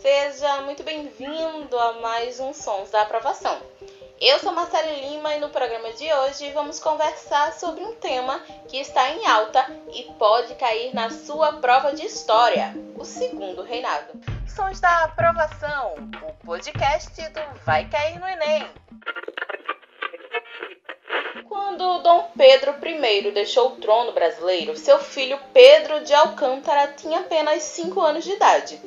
Seja muito bem-vindo a mais um Sons da Aprovação. Eu sou Marcela Lima e no programa de hoje vamos conversar sobre um tema que está em alta e pode cair na sua prova de história: o Segundo Reinado. Sons da Aprovação, o podcast do Vai Cair no Enem. Quando Dom Pedro I deixou o trono brasileiro, seu filho Pedro de Alcântara tinha apenas 5 anos de idade.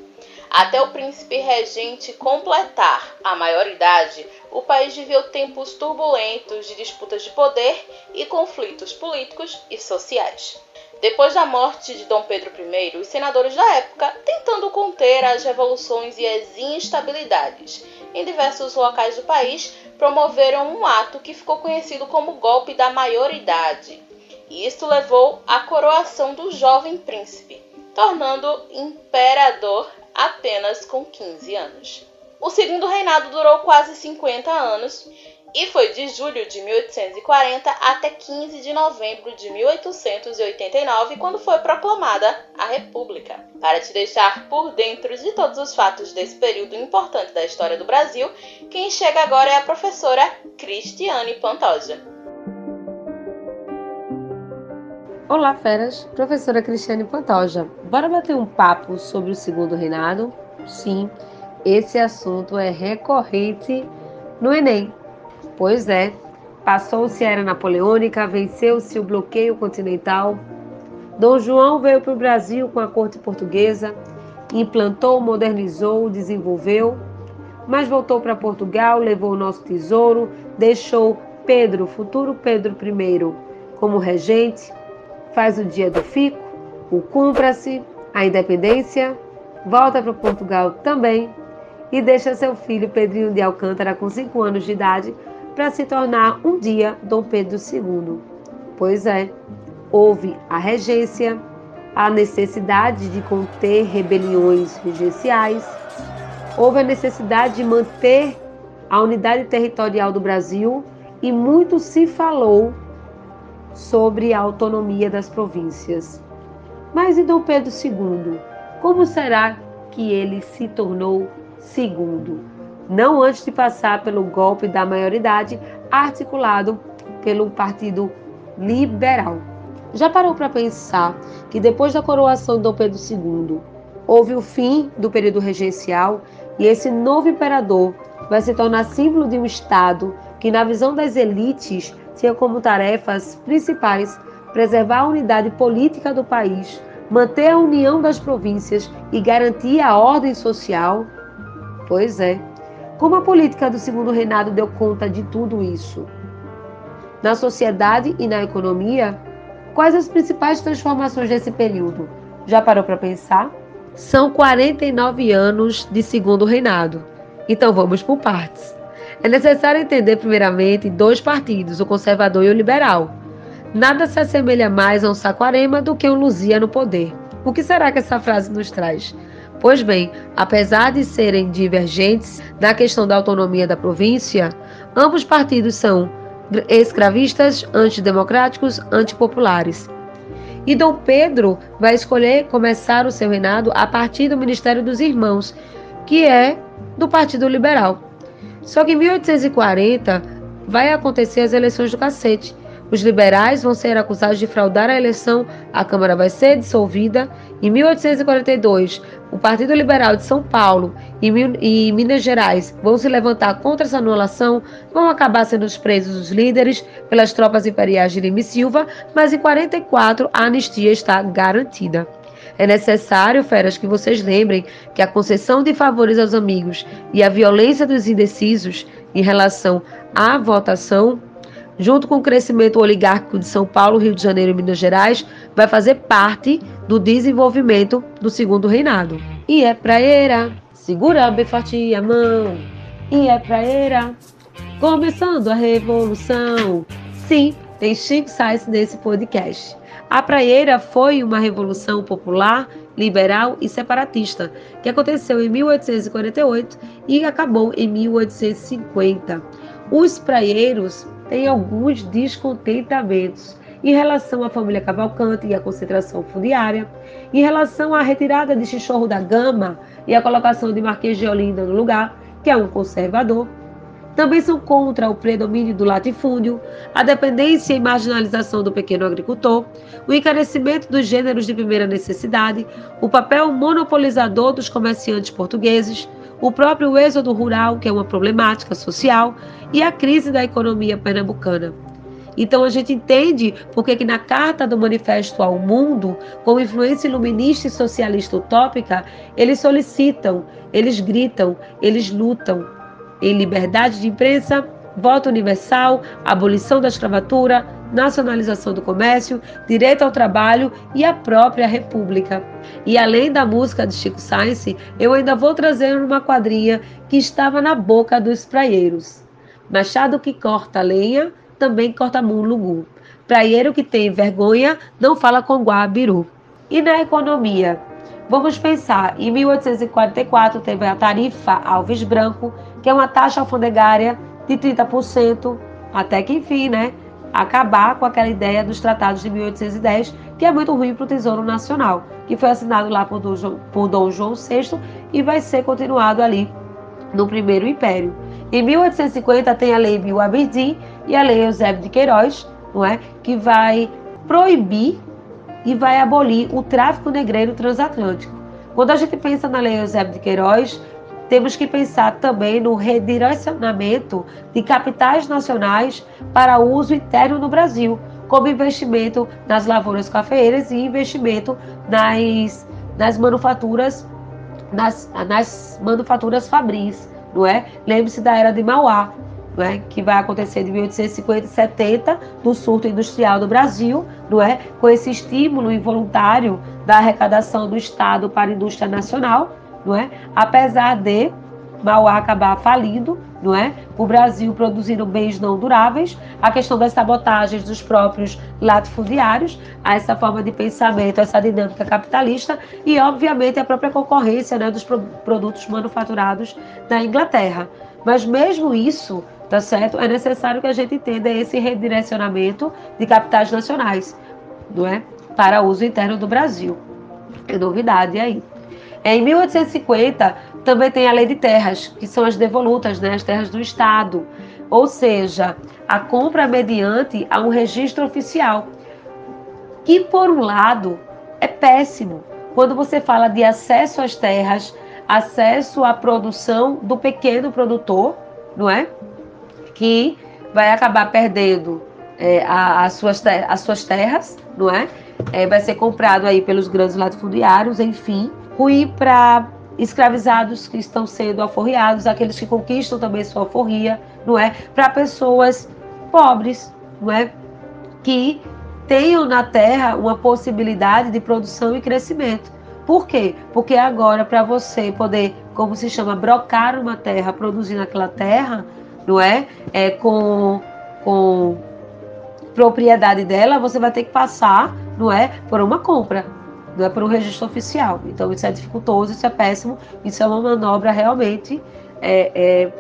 Até o príncipe regente completar a maioridade, o país viveu tempos turbulentos de disputas de poder e conflitos políticos e sociais. Depois da morte de Dom Pedro I, os senadores da época, tentando conter as revoluções e as instabilidades em diversos locais do país, promoveram um ato que ficou conhecido como golpe da maioridade. E isto levou à coroação do jovem príncipe, tornando imperador apenas com 15 anos. O segundo reinado durou quase 50 anos e foi de julho de 1840 até 15 de novembro de 1889, quando foi proclamada a República. Para te deixar por dentro de todos os fatos desse período importante da história do Brasil, quem chega agora é a professora Cristiane Pantoja. Olá, feras! Professora Cristiane Pantoja. Bora bater um papo sobre o segundo reinado? Sim, esse assunto é recorrente no Enem. Pois é, passou-se a era napoleônica, venceu-se o bloqueio continental. Dom João veio para o Brasil com a corte portuguesa, implantou, modernizou, desenvolveu, mas voltou para Portugal, levou o nosso tesouro, deixou Pedro, futuro Pedro I, como regente, faz o dia do fico, o cumpra-se, a independência, volta para Portugal também e deixa seu filho Pedrinho de Alcântara com 5 anos de idade para se tornar um dia Dom Pedro II. Pois é, houve a regência, a necessidade de conter rebeliões regenciais, houve a necessidade de manter a unidade territorial do Brasil e muito se falou sobre a autonomia das províncias. Mas e Dom Pedro II? Como será que ele se tornou segundo? Não antes de passar pelo golpe da maioridade articulado pelo Partido Liberal. Já parou para pensar que depois da coroação de Dom Pedro II, houve o fim do período regencial e esse novo imperador vai se tornar símbolo de um Estado que, na visão das elites, tinha como tarefas principais preservar a unidade política do país, manter a união das províncias e garantir a ordem social? Pois é. Como a política do segundo reinado deu conta de tudo isso? Na sociedade e na economia, quais as principais transformações desse período? Já parou para pensar? São 49 anos de segundo reinado. Então vamos por partes. É necessário entender, primeiramente, dois partidos, o conservador e o liberal. Nada se assemelha mais a um Saquarema do que um Luzia no poder. O que será que essa frase nos traz? Pois bem, apesar de serem divergentes na questão da autonomia da província, ambos partidos são escravistas, antidemocráticos, antipopulares. E Dom Pedro vai escolher começar o seu reinado a partir do Ministério dos Irmãos, que é do Partido Liberal. Só que em 1840 vai acontecer as eleições do cacete. Os liberais vão ser acusados de fraudar a eleição, a Câmara vai ser dissolvida. Em 1842, o Partido Liberal de São Paulo e Minas Gerais vão se levantar contra essa anulação, vão acabar sendo presos os líderes pelas tropas imperiais de Lima e Silva, mas em 44 a anistia está garantida. É necessário, feras, que vocês lembrem que a concessão de favores aos amigos e a violência dos indecisos em relação à votação, junto com o crescimento oligárquico de São Paulo, Rio de Janeiro e Minas Gerais, vai fazer parte do desenvolvimento do segundo reinado. E é praeira, segura bem forte a mão. E é praeira, começando a revolução. Sim, tem Chico Sainz nesse podcast. A praieira foi uma revolução popular, liberal e separatista que aconteceu em 1848 e acabou em 1850. Os praieiros têm alguns descontentamentos em relação à família Cavalcante e à concentração fundiária, em relação à retirada de Chichorro da Gama e a colocação de Marquês de Olinda no lugar, que é um conservador. Também são contra o predomínio do latifúndio, a dependência e marginalização do pequeno agricultor, o encarecimento dos gêneros de primeira necessidade, o papel monopolizador dos comerciantes portugueses, o próprio êxodo rural, que é uma problemática social, e a crise da economia pernambucana. Então a gente entende porque que na carta do Manifesto ao Mundo, com influência iluminista e socialista utópica, eles solicitam, eles gritam, eles lutam em liberdade de imprensa, voto universal, abolição da escravatura, nacionalização do comércio, direito ao trabalho e a própria república. E além da música de Chico Sainz, eu ainda vou trazer uma quadrinha que estava na boca dos praieiros. Machado que corta lenha, também corta mulungu. Praieiro que tem vergonha, não fala com guabiru. E na economia? Vamos pensar, em 1844 teve a tarifa Alves Branco, que é uma taxa alfandegária de 30%, até que enfim, né, acabar com aquela ideia dos tratados de 1810, que é muito ruim para o Tesouro Nacional, que foi assinado lá por Dom, João, por Dom João VI e vai ser continuado ali no Primeiro Império. Em 1850 tem a Lei Bill Aberdeen e a Lei Eusébio de Queiroz, não é, que vai proibir e vai abolir o tráfico negreiro transatlântico. Quando a gente pensa na Lei Eusébio de Queiroz, temos que pensar também no redirecionamento de capitais nacionais para uso interno no Brasil, como investimento nas lavouras cafeeiras e investimento nas, nas manufaturas nas, nas manufaturas fabris, não é? Lembre-se da era de Mauá, não é? que vai acontecer de 1850 e 70 no surto industrial do Brasil, não é? com esse estímulo involuntário da arrecadação do Estado para a indústria nacional, não é? Apesar de Mauá acabar falindo, não é? O Brasil produzindo bens não duráveis, a questão das sabotagens dos próprios latifundiários, a essa forma de pensamento, essa dinâmica capitalista e, obviamente, a própria concorrência né, dos produtos manufaturados da Inglaterra. Mas mesmo isso, tá certo? É necessário que a gente entenda esse redirecionamento de capitais nacionais, não é? Para uso interno do Brasil. É novidade aí. Em 1850, também tem a lei de terras, que são as devolutas, né, as terras do Estado. Ou seja, a compra mediante a um registro oficial. Que, por um lado, é péssimo. Quando você fala de acesso às terras, acesso à produção do pequeno produtor, não é? Que vai acabar perdendo é, as, suas as suas terras, não é? é? Vai ser comprado aí pelos grandes latifundiários, enfim ruim para escravizados que estão sendo alforriados, aqueles que conquistam também sua alforria, não é? Para pessoas pobres, não é? Que tenham na terra uma possibilidade de produção e crescimento. Por quê? Porque agora, para você poder, como se chama, brocar uma terra, produzir naquela terra, não é? é com, com propriedade dela, você vai ter que passar, não é? Por uma compra não é por um registro oficial. Então isso é dificultoso, isso é péssimo, isso é uma manobra realmente é, é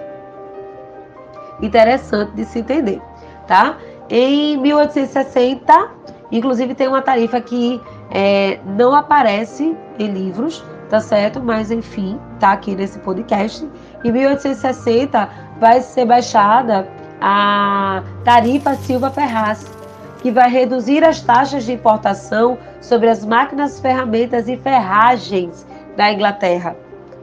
interessante de se entender, tá? Em 1860, inclusive tem uma tarifa que é, não aparece em livros, tá certo? Mas enfim, tá aqui nesse podcast. Em 1860 vai ser baixada a tarifa Silva Ferraz, que vai reduzir as taxas de importação sobre as máquinas, ferramentas e ferragens da Inglaterra.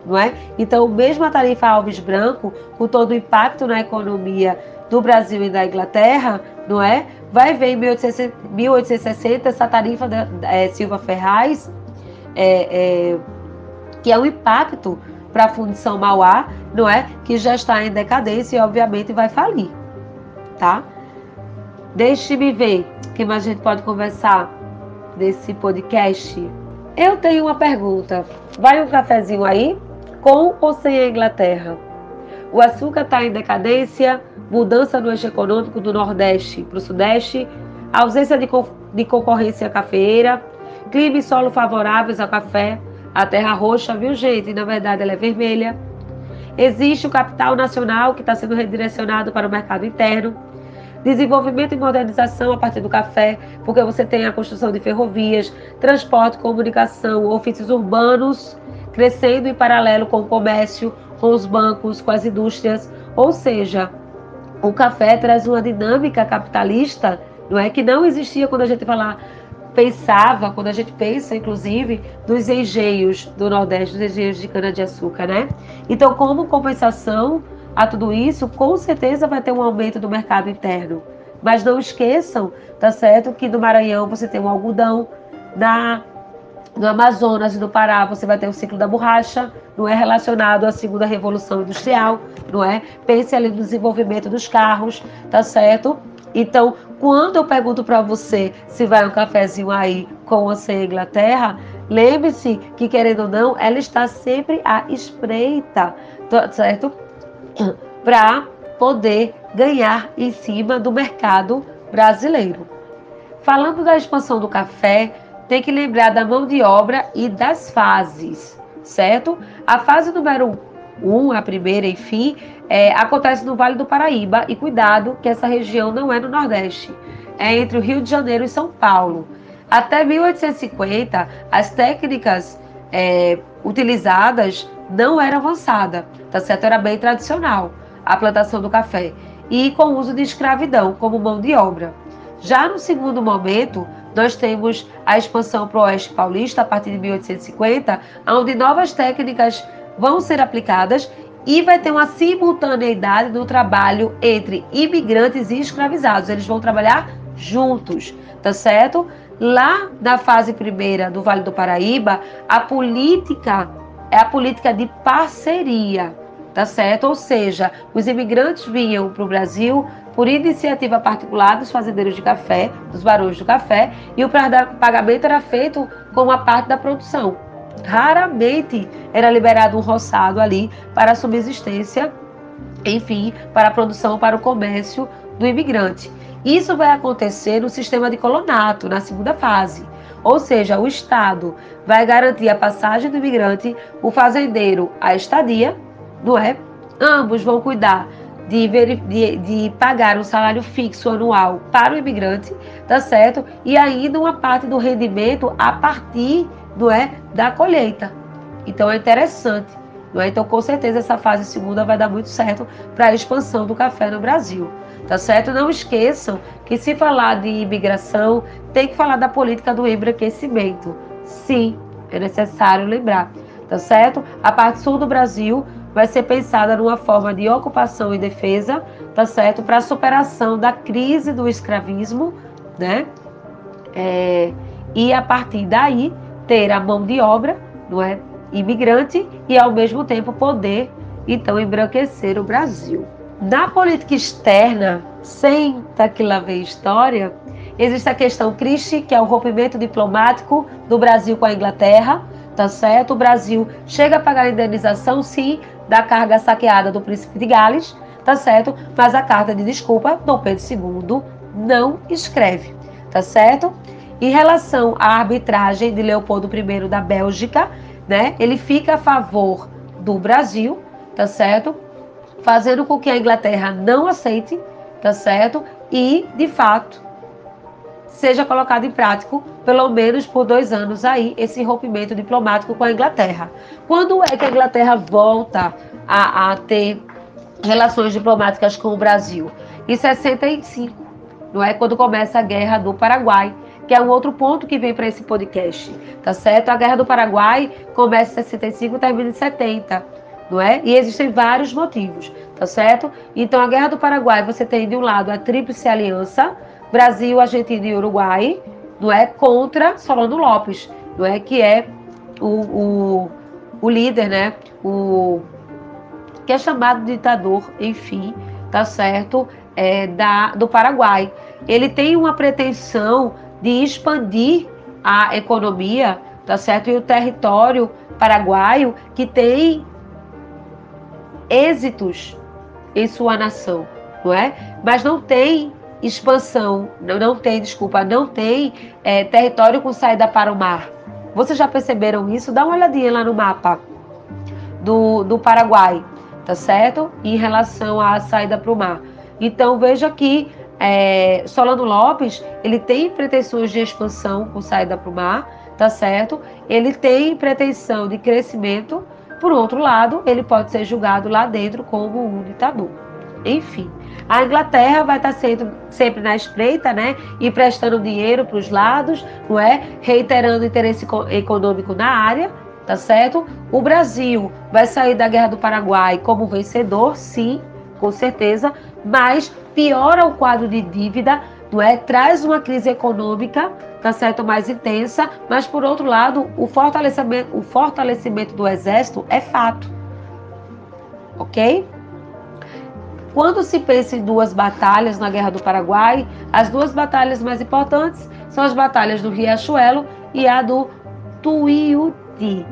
Não é? Então, mesmo a tarifa Alves Branco, com todo o impacto na economia do Brasil e da Inglaterra, não é? Vai ver em 1860 essa tarifa da é, Silva Ferraz, é, é, que é um impacto para a Fundição Mauá, não é? Que já está em decadência e obviamente vai falir, tá? Deixe-me ver que mais a gente pode conversar desse podcast. Eu tenho uma pergunta. Vai um cafezinho aí? Com ou sem a Inglaterra? O açúcar está em decadência, mudança no eixo econômico do Nordeste para o Sudeste, ausência de, co de concorrência cafeeira, clima e solo favoráveis ao café, a terra roxa, viu gente? Na verdade ela é vermelha. Existe o capital nacional que está sendo redirecionado para o mercado interno desenvolvimento e modernização a partir do café, porque você tem a construção de ferrovias, transporte, comunicação, ofícios urbanos crescendo em paralelo com o comércio, com os bancos, com as indústrias, ou seja, o café traz uma dinâmica capitalista, não é que não existia quando a gente falar pensava, quando a gente pensa, inclusive, dos engenhos do Nordeste, dos engenhos de cana-de-açúcar, né? Então, como compensação a tudo isso, com certeza vai ter um aumento do mercado interno. Mas não esqueçam, tá certo, que no Maranhão você tem o algodão, na no Amazonas e no Pará você vai ter o ciclo da borracha, não é relacionado à segunda revolução industrial, não é? Pense ali no desenvolvimento dos carros, tá certo? Então, quando eu pergunto para você se vai um cafezinho aí com ou sem Inglaterra, lembre-se que, querendo ou não, ela está sempre à espreita, tá certo? Para poder ganhar em cima do mercado brasileiro. Falando da expansão do café, tem que lembrar da mão de obra e das fases, certo? A fase número um, a primeira, enfim, é, acontece no Vale do Paraíba e cuidado que essa região não é no Nordeste, é entre o Rio de Janeiro e São Paulo. Até 1850, as técnicas é, utilizadas não eram avançadas, tá certo? Era bem tradicional a plantação do café e com o uso de escravidão como mão de obra. Já no segundo momento, nós temos a expansão para o Oeste Paulista a partir de 1850, onde novas técnicas vão ser aplicadas e vai ter uma simultaneidade no trabalho entre imigrantes e escravizados. Eles vão trabalhar juntos, tá certo? Lá na fase primeira do Vale do Paraíba, a política é a política de parceria, tá certo? Ou seja, os imigrantes vinham para o Brasil por iniciativa particular dos fazendeiros de café, dos barões do café, e o pagamento era feito com uma parte da produção. Raramente era liberado um roçado ali para a subsistência, enfim, para a produção, para o comércio do imigrante. Isso vai acontecer no sistema de colonato, na segunda fase. Ou seja, o Estado vai garantir a passagem do imigrante, o fazendeiro a estadia, não é? Ambos vão cuidar de, de, de, pagar um salário fixo anual para o imigrante, tá certo? E ainda uma parte do rendimento a partir não é, da colheita. Então é interessante. Não é? Então, com certeza, essa fase segunda vai dar muito certo para a expansão do café no Brasil. Tá certo? Não esqueçam que se falar de imigração, tem que falar da política do embranquecimento. Sim, é necessário lembrar. Tá certo? A parte sul do Brasil vai ser pensada numa forma de ocupação e defesa, tá certo? Para a superação da crise do escravismo, né? É, e a partir daí ter a mão de obra, não é? Imigrante e ao mesmo tempo poder então embranquecer o Brasil. Na política externa, senta que lá vem história, existe a questão Christie, que é o rompimento diplomático do Brasil com a Inglaterra, tá certo? O Brasil chega a pagar a indenização, sim, da carga saqueada do príncipe de Gales, tá certo? Mas a carta de desculpa, Dom Pedro II não escreve, tá certo? Em relação à arbitragem de Leopoldo I da Bélgica, né? Ele fica a favor do Brasil, tá certo? Fazendo com que a Inglaterra não aceite, tá certo? E, de fato, seja colocado em prática, pelo menos por dois anos aí, esse rompimento diplomático com a Inglaterra. Quando é que a Inglaterra volta a, a ter relações diplomáticas com o Brasil? Em 65, não é? Quando começa a Guerra do Paraguai, que é um outro ponto que vem para esse podcast, tá certo? A Guerra do Paraguai começa em 65 e termina em 70, não é? E existem vários motivos, tá certo? Então, a Guerra do Paraguai, você tem de um lado a Tríplice Aliança, Brasil, Argentina e Uruguai, não é? Contra Solano Lopes, não é? Que é o, o, o líder, né? O que é chamado de ditador, enfim, tá certo? É, da, do Paraguai. Ele tem uma pretensão de expandir a economia, tá certo? E o território paraguaio que tem êxitos em sua nação, não é? Mas não tem expansão, não, não tem, desculpa, não tem é, território com saída para o mar. Vocês já perceberam isso? Dá uma olhadinha lá no mapa do, do Paraguai, tá certo? Em relação à saída para o mar. Então veja que é, Solano Lopes, ele tem pretensões de expansão com saída para o mar, tá certo? Ele tem pretensão de crescimento, por outro lado, ele pode ser julgado lá dentro como um ditador. Enfim, a Inglaterra vai estar sendo, sempre na espreita, né? E prestando dinheiro para os lados, não é? Reiterando interesse econômico na área, tá certo? O Brasil vai sair da Guerra do Paraguai como vencedor, sim, com certeza, mas piora o quadro de dívida, não é? Traz uma crise econômica, tá certo, mais intensa, mas por outro lado, o fortalecimento, o fortalecimento do exército é fato. OK? Quando se pensa em duas batalhas na Guerra do Paraguai, as duas batalhas mais importantes são as batalhas do Riachuelo e a do Tuiuti,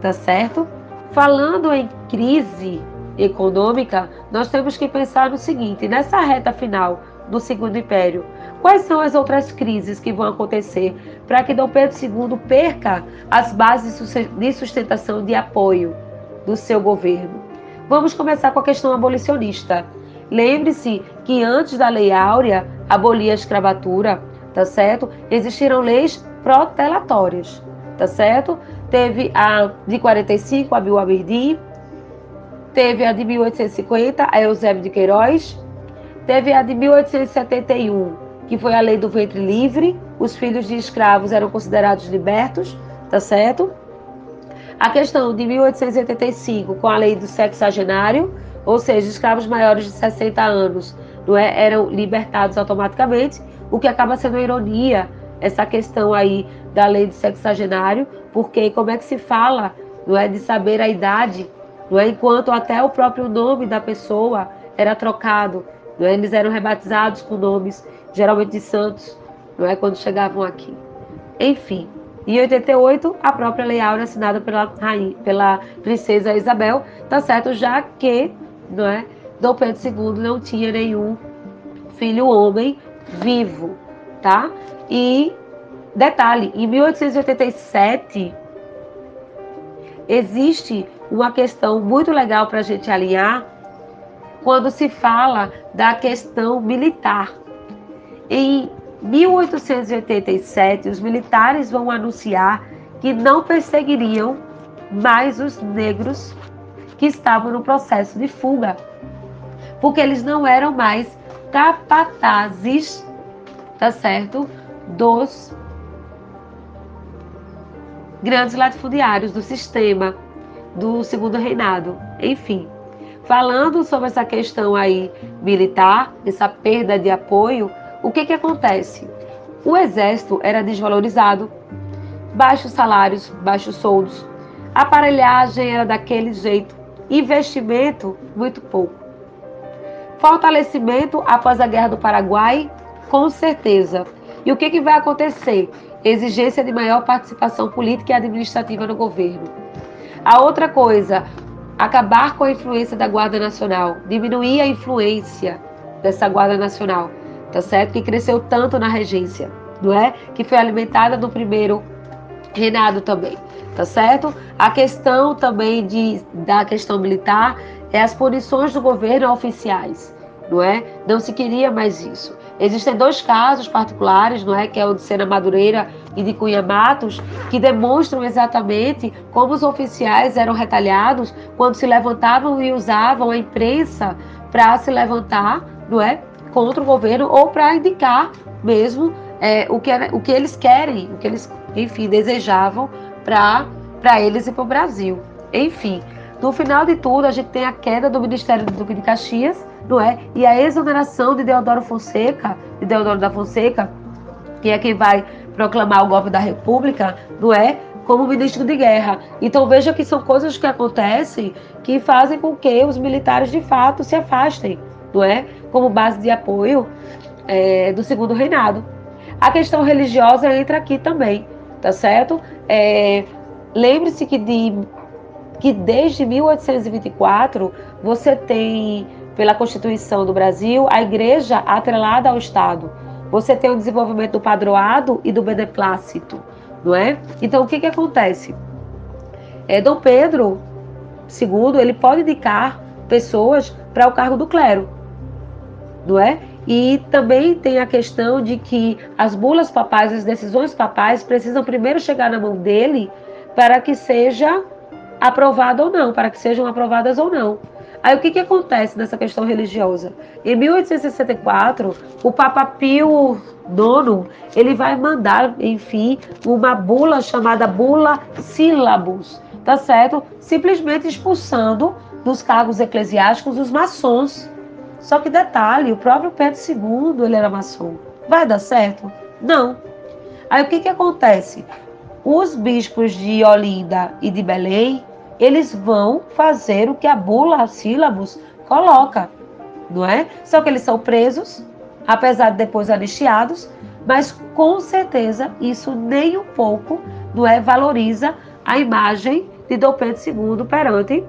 tá certo? Falando em crise econômica, nós temos que pensar no seguinte: nessa reta final do Segundo Império, quais são as outras crises que vão acontecer para que Dom Pedro II perca as bases de sustentação de apoio do seu governo? Vamos começar com a questão abolicionista. Lembre-se que antes da Lei Áurea abolir a escravatura, tá certo? Existiram leis protelatórias, tá certo? Teve a de 45, a Bill Aberdeen, teve a de 1850, a Eusébio de Queiroz, teve a de 1871, que foi a lei do ventre livre, os filhos de escravos eram considerados libertos, tá certo? A questão de 1885, com a lei do sexagenário, ou seja, escravos maiores de 60 anos não é, eram libertados automaticamente, o que acaba sendo uma ironia essa questão aí da lei de sexagenário, porque como é que se fala não é, de saber a idade, não é, enquanto até o próprio nome da pessoa era trocado, não é, eles eram rebatizados com nomes geralmente de santos, não é, quando chegavam aqui. Enfim, em 88, a própria Lei Áurea assinada pela, rainha, pela princesa Isabel, tá certo, já que não é? Dom Pedro II não tinha nenhum filho homem vivo, tá? E detalhe, em 1887 existe uma questão muito legal para a gente alinhar quando se fala da questão militar. Em 1887, os militares vão anunciar que não perseguiriam mais os negros que estavam no processo de fuga, porque eles não eram mais capatazes, tá certo, dos grandes latifundiários do sistema do segundo reinado, enfim. Falando sobre essa questão aí militar, essa perda de apoio, o que que acontece? O exército era desvalorizado, baixos salários, baixos soldos, a aparelhagem era daquele jeito, Investimento, muito pouco. Fortalecimento após a Guerra do Paraguai, com certeza. E o que, que vai acontecer? Exigência de maior participação política e administrativa no governo. A outra coisa, acabar com a influência da Guarda Nacional, diminuir a influência dessa Guarda Nacional, tá certo? Que cresceu tanto na regência, não é? Que foi alimentada no primeiro reinado também tá certo? A questão também de, da questão militar é as punições do governo oficiais, não é? Não se queria mais isso. Existem dois casos particulares, não é, que é o de Sena Madureira e de Cunha Matos, que demonstram exatamente como os oficiais eram retalhados quando se levantavam e usavam a imprensa para se levantar, não é, contra o governo ou para indicar mesmo é, o, que, o que eles querem, o que eles, enfim, desejavam para eles e para o Brasil. Enfim, no final de tudo, a gente tem a queda do Ministério do Duque de Caxias, não é? E a exoneração de Deodoro Fonseca, de Deodoro da Fonseca, que é quem vai proclamar o golpe da República, não é? Como ministro de guerra. Então veja que são coisas que acontecem que fazem com que os militares de fato se afastem, não é? Como base de apoio é, do segundo reinado. A questão religiosa entra aqui também, tá certo? É, Lembre-se que, de, que desde 1824 você tem, pela Constituição do Brasil, a igreja atrelada ao Estado. Você tem o desenvolvimento do padroado e do beneplácito, não é? Então, o que, que acontece? É, Dom Pedro II, ele pode indicar pessoas para o cargo do clero, não é? E também tem a questão de que as bulas papais, as decisões papais precisam primeiro chegar na mão dele para que seja aprovado ou não, para que sejam aprovadas ou não. Aí o que, que acontece nessa questão religiosa? Em 1864, o Papa Pio IX, ele vai mandar, enfim, uma bula chamada Bula Sílabus, tá certo? Simplesmente expulsando dos cargos eclesiásticos os maçons. Só que detalhe, o próprio Pedro II, ele era maçom. Vai dar certo? Não. Aí o que que acontece? Os bispos de Olinda e de Belém, eles vão fazer o que a bula sílabus coloca, não é? Só que eles são presos, apesar de depois anistiados, mas com certeza isso nem um pouco não é valoriza a imagem de Dom Pedro II perante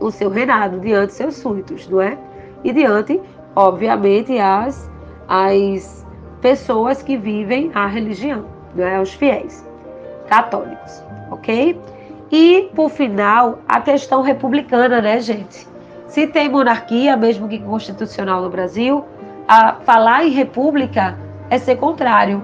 o seu reinado, diante seus súditos, não é? E diante, obviamente, as, as pessoas que vivem a religião, não é? Os fiéis católicos, ok? E, por final, a questão republicana, né, gente? Se tem monarquia, mesmo que constitucional no Brasil, a falar em república é ser contrário.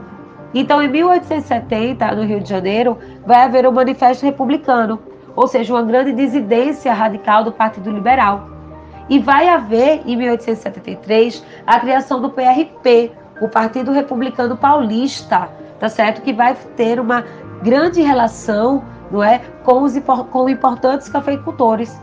Então, em 1870, no Rio de Janeiro, vai haver o um Manifesto Republicano, ou seja, uma grande dissidência radical do Partido Liberal. E vai haver, em 1873, a criação do PRP, o Partido Republicano Paulista, tá certo? Que vai ter uma grande relação não é, com os com importantes cafeicultores.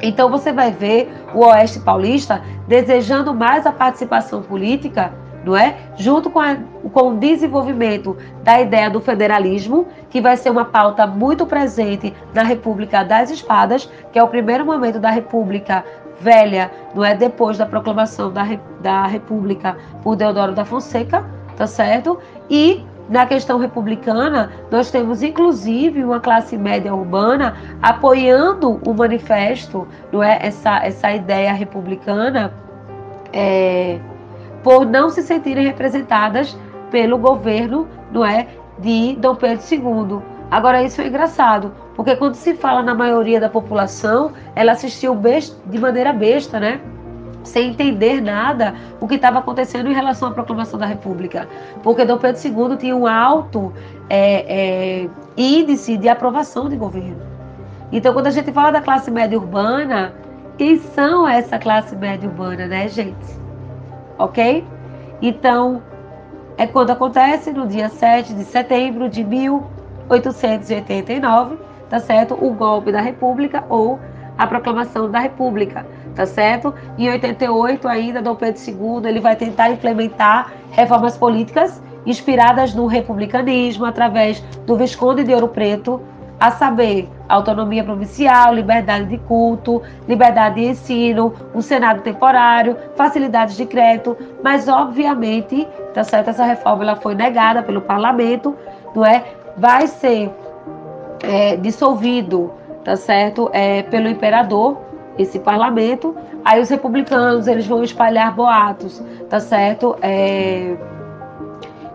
Então você vai ver o Oeste Paulista desejando mais a participação política, não é? Junto com, a, com o desenvolvimento da ideia do federalismo, que vai ser uma pauta muito presente na República das Espadas, que é o primeiro momento da República Velha, não é? Depois da proclamação da, da República por Deodoro da Fonseca, tá certo? E na questão republicana, nós temos inclusive uma classe média urbana apoiando o manifesto, não é? essa, essa ideia republicana, é, por não se sentirem representadas pelo governo não é? de Dom Pedro II. Agora, isso é engraçado, porque quando se fala na maioria da população, ela assistiu de maneira besta, né? sem entender nada o que estava acontecendo em relação à proclamação da República. Porque Dom Pedro II tinha um alto é, é, índice de aprovação de governo. Então, quando a gente fala da classe média urbana, quem são essa classe média urbana, né, gente? Ok? Então, é quando acontece no dia 7 de setembro de 1889, tá certo? O golpe da República ou a proclamação da República tá certo? Em 88 ainda, Dom Pedro II, ele vai tentar implementar reformas políticas inspiradas no republicanismo através do Visconde de Ouro Preto, a saber, autonomia provincial, liberdade de culto, liberdade de ensino, um Senado temporário, facilidades de crédito, mas obviamente, tá certo? Essa reforma ela foi negada pelo parlamento, não é? Vai ser é, dissolvido, tá certo? É, pelo imperador esse parlamento. Aí os republicanos eles vão espalhar boatos, tá certo? É,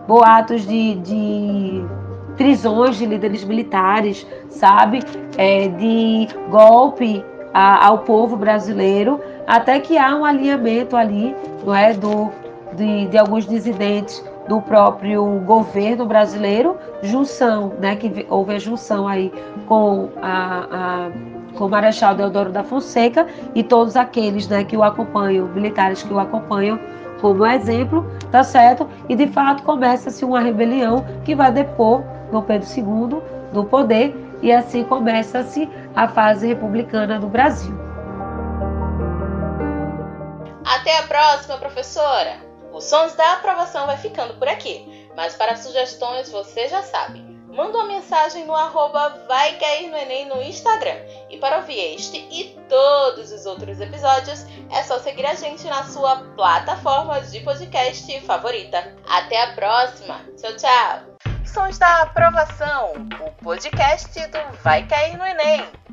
boatos de, de prisões de líderes militares, sabe? É, de golpe a, ao povo brasileiro, até que há um alinhamento ali, não é, do de, de alguns dissidentes do próprio governo brasileiro, junção, né, que houve a junção aí com a, a com o Marechal Deodoro da Fonseca e todos aqueles né, que o acompanham, militares que o acompanham como exemplo, tá certo? E de fato começa-se uma rebelião que vai depor Dom Pedro II do poder e assim começa-se a fase republicana no Brasil. Até a próxima, professora! Os sons da aprovação vai ficando por aqui, mas para sugestões você já sabe manda uma mensagem no arroba vai cair no Enem no Instagram. E para ouvir este e todos os outros episódios, é só seguir a gente na sua plataforma de podcast favorita. Até a próxima! Tchau, tchau! Sons da Aprovação, o podcast do Vai Cair no Enem.